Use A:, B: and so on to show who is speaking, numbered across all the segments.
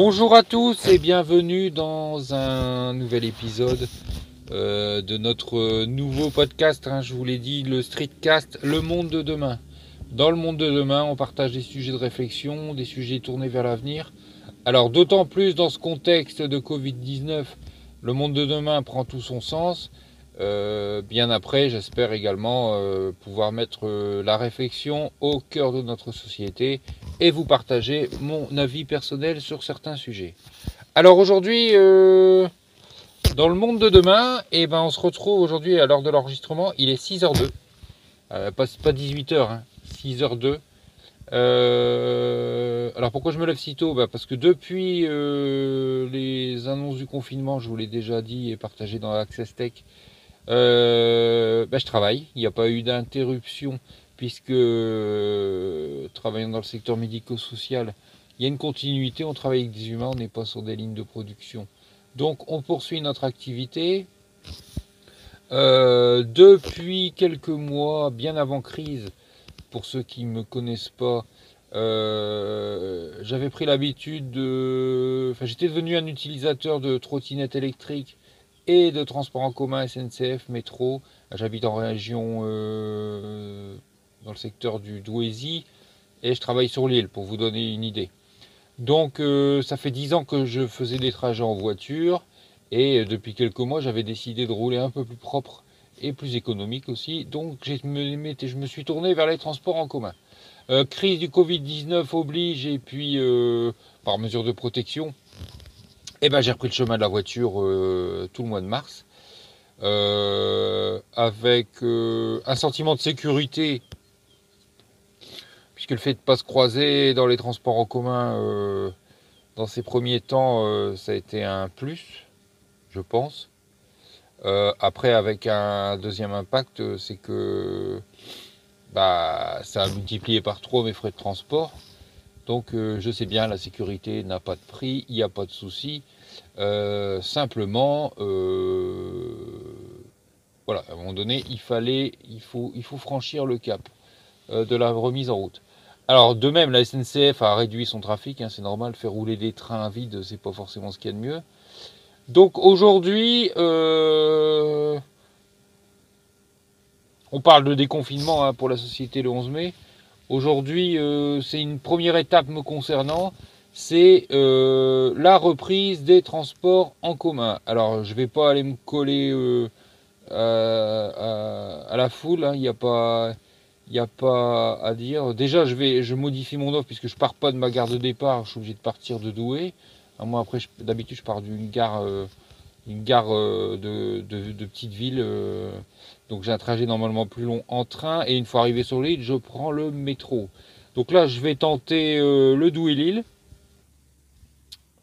A: Bonjour à tous et bienvenue dans un nouvel épisode euh, de notre nouveau podcast. hein, je vous l'ai dit, le Streetcast, le monde de demain. Dans le monde de demain, on partage des sujets de réflexion, des sujets tournés vers l'avenir. Alors d'autant plus dans ce contexte de Covid-19, le monde de demain prend tout son sens. Euh, bien après, j'espère également euh, pouvoir mettre euh, la réflexion au cœur de notre société et vous partager mon avis personnel sur certains sujets. Alors aujourd'hui, dans le monde de demain, eh ben, on se retrouve aujourd'hui à l'heure de l'enregistrement, il est 6h02. Euh, pas, pas 18h, hein, 6h02. Euh, alors pourquoi je me lève si tôt? Bah Parce que depuis les annonces du confinement, je vous l'ai déjà dit et partagé dans Access Tech, euh, bah, je travaille. Il n'y a pas eu d'interruption puisque euh, travaillant dans le secteur médico-social, il y a une continuité. On travaille avec des humains, on n'est pas sur des lignes de production. Donc on poursuit notre activité. Euh, depuis quelques mois, bien avant crise, pour ceux qui ne me connaissent pas, j'avais pris l'habitude de... Enfin, j'étais devenu un utilisateur de trottinettes électriques de transports en commun SNCF, métro. J'habite en région euh, dans le secteur du Douaisis et je travaille sur l'île pour vous donner une idée. Donc euh, ça fait 10 ans que je faisais des trajets en voiture et euh, depuis quelques mois j'avais décidé de rouler un peu plus propre et plus économique aussi. Donc je me, suis tourné vers les transports en commun. Crise du Covid-19 oblige et puis par mesure de protection, eh ben, j'ai repris le chemin de la voiture euh, tout le mois de mars. Euh, avec euh, un sentiment de sécurité, puisque le fait de ne pas se croiser dans les transports en commun, dans ces premiers temps, ça a été un plus, je pense. Après, avec un deuxième impact, c'est que bah, ça a multiplié par trois mes frais de transport. Donc, euh, je sais bien, la sécurité n'a pas de prix, il n'y a pas de souci. Euh, simplement, euh, voilà, à un moment donné, il fallait, il faut, franchir le cap de la remise en route. Alors, de même, la SNCF a réduit son trafic, hein, c'est normal, faire rouler des trains vides, c'est pas forcément ce qu'il y a de mieux. Donc aujourd'hui, on parle de déconfinement hein, pour la société le 11 mai. Aujourd'hui, euh, c'est une première étape me concernant, c'est euh, la reprise des transports en commun. Alors, je vais pas aller me coller euh, à, la foule, hein, il n'y a pas, il n'y a pas à dire. Déjà, je vais, je modifie mon offre puisque je pars pas de ma gare de départ, je suis obligé de partir de Douai. Moi, après, d'habitude, je pars d'une gare, une gare euh, de, petite ville. euh, donc, j'ai un trajet normalement plus long en train. Et une fois arrivé sur l'île, je prends le métro. Donc là, je vais tenter euh, le Douai-Lille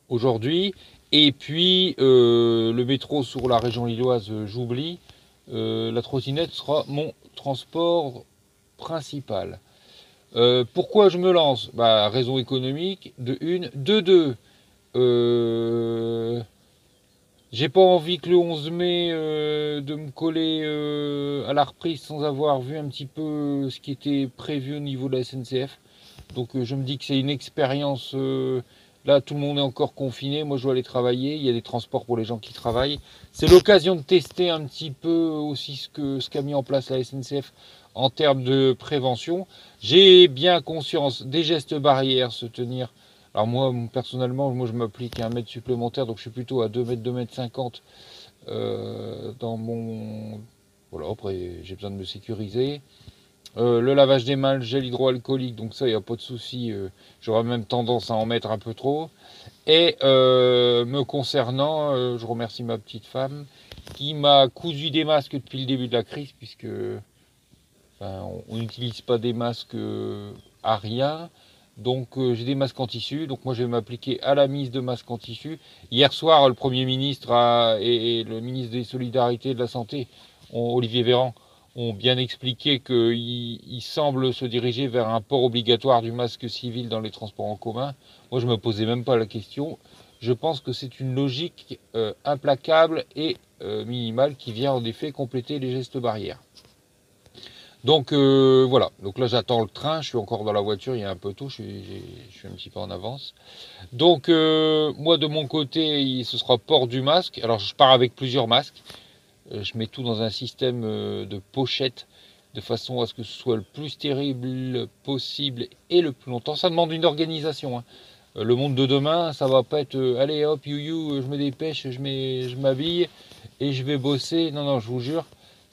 A: aujourd'hui. Et puis, le métro sur la région lilloise, j'oublie. La trottinette sera mon transport principal. Pourquoi je me lance? Bah, Raison économique, de une. De deux, j'ai pas envie que le 11 mai euh, de me coller euh, à la reprise sans avoir vu un petit peu ce qui était prévu au niveau de la SNCF. Donc euh, je me dis que c'est une expérience. euh, là, tout le monde est encore confiné. Moi, je dois aller travailler. Il y a des transports pour les gens qui travaillent. C'est l'occasion de tester un petit peu aussi ce que ce qu'a mis en place la SNCF en termes de prévention. J'ai bien conscience des gestes barrières, se tenir. Alors moi, personnellement, moi je m'applique un mètre supplémentaire, donc je suis plutôt à 2 mètres, 2 mètres 50 euh, dans mon... Voilà, après j'ai besoin de me sécuriser. Euh, le lavage des mains, le gel hydroalcoolique, donc ça, il n'y a pas de souci. euh, J'aurais même tendance à en mettre un peu trop. Et me concernant, je remercie ma petite femme qui m'a cousu des masques depuis le début de la crise, puisque on n'utilise pas des masques à rien. Donc euh, j'ai des masques en tissu, donc moi je vais m'appliquer à la mise de masques en tissu. Hier soir, le Premier ministre et, le ministre des Solidarités et de la Santé, Olivier Véran, ont bien expliqué qu'il il semble se diriger vers un port obligatoire du masque civil dans les transports en commun. Moi je me posais même pas la question. Je pense que c'est une logique euh, implacable et euh, minimale qui vient en effet compléter les gestes barrières. Donc euh, voilà, donc là j'attends le train, je suis encore dans la voiture, il y a un peu tôt, je suis, je suis un petit peu en avance. Donc euh, moi de mon côté, ce sera port du masque. Alors je pars avec plusieurs masques. Euh, je mets tout dans un système de pochette de façon à ce que ce soit le plus terrible possible et le plus longtemps. Ça demande une organisation. Hein. Le monde de demain, ça va pas être allez hop you you, je me dépêche, je m'habille et je vais bosser. Non non, je vous jure,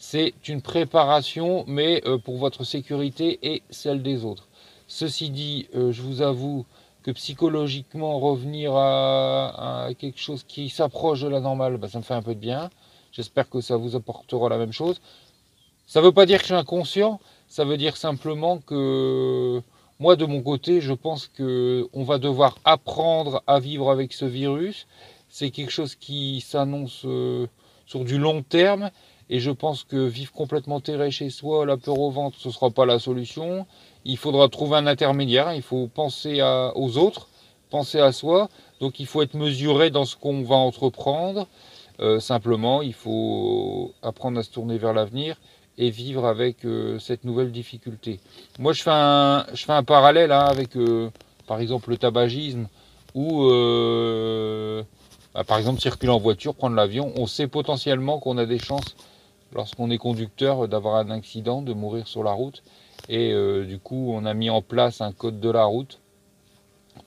A: c'est une préparation, mais euh, pour votre sécurité et celle des autres. Ceci dit, euh, je vous avoue que psychologiquement, revenir à, quelque chose qui s'approche de la normale, bah, ça me fait un peu de bien. J'espère que ça vous apportera la même chose. Ça ne veut pas dire que je suis inconscient, ça veut dire simplement que moi, de mon côté, je pense qu'on va devoir apprendre à vivre avec ce virus. C'est quelque chose qui s'annonce euh, sur du long terme et je pense que vivre complètement terré chez soi, la peur au ventre, ce ne sera pas la solution. Il faudra trouver un intermédiaire. Il faut penser aux autres, penser à soi. Donc il faut être mesuré dans ce qu'on va entreprendre. Euh, simplement, il faut apprendre à se tourner vers l'avenir et vivre avec euh, cette nouvelle difficulté. Moi, je fais un, je fais un parallèle hein, avec, euh, par exemple, le tabagisme ou, bah, par exemple, circuler en voiture, prendre l'avion. On sait potentiellement qu'on a des chances lorsqu'on est conducteur d'avoir un accident, de mourir sur la route. Et euh, du coup, on a mis en place un code de la route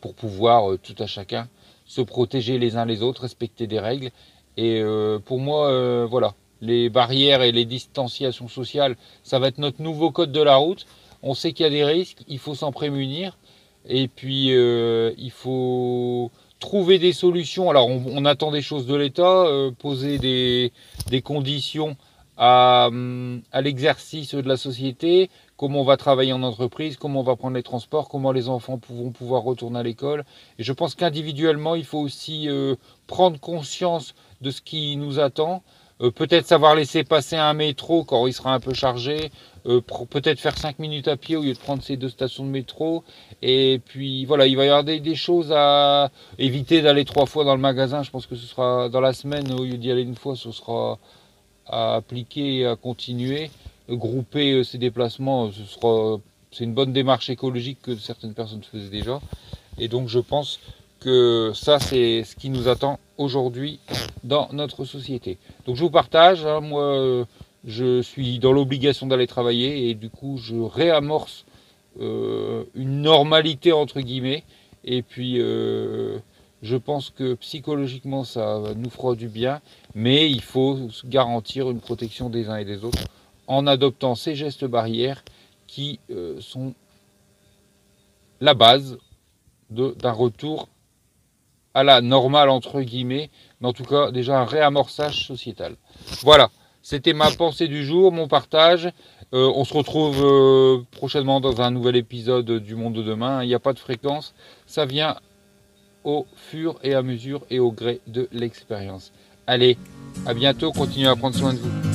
A: pour pouvoir euh, tout à chacun se protéger les uns les autres, respecter des règles. Et euh, pour moi, voilà, les barrières et les distanciations sociales, ça va être notre nouveau code de la route. On sait qu'il y a des risques, il faut s'en prémunir. Et puis, il faut trouver des solutions. Alors, on, attend des choses de l'État, poser des conditions à, l'exercice de la société, comment on va travailler en entreprise, comment on va prendre les transports, comment les enfants vont pouvoir retourner à l'école. Et je pense qu'individuellement, il faut aussi euh, prendre conscience de ce qui nous attend. Euh, peut-être savoir laisser passer un métro quand il sera un peu chargé, euh, peut-être faire 5 minutes à pied au lieu de prendre ces deux stations de métro. Et puis voilà, il va y avoir des, des choses à éviter d'aller trois fois dans le magasin. Je pense que ce sera dans la semaine, au lieu d'y aller une fois, ce sera à appliquer et à continuer. Grouper euh, ces déplacements, ce sera, c'est une bonne démarche écologique que certaines personnes faisaient déjà. Et donc je pense que ça, c'est ce qui nous attend aujourd'hui dans notre société. Donc je vous partage, hein, moi je suis dans l'obligation d'aller travailler et du coup je réamorce euh, une normalité entre guillemets. Et puis euh, je pense que psychologiquement, ça nous fera du bien, mais il faut garantir une protection des uns et des autres en adoptant ces gestes barrières qui euh, sont la base d'un retour à la normale, entre guillemets, mais en tout cas déjà un réamorçage sociétal. Voilà, c'était ma pensée du jour, mon partage. Euh, on se retrouve euh, prochainement dans un nouvel épisode du Monde de demain. Il n'y a pas de fréquence, ça vient au fur et à mesure et au gré de l'expérience. Allez, à bientôt, continuez à prendre soin de vous.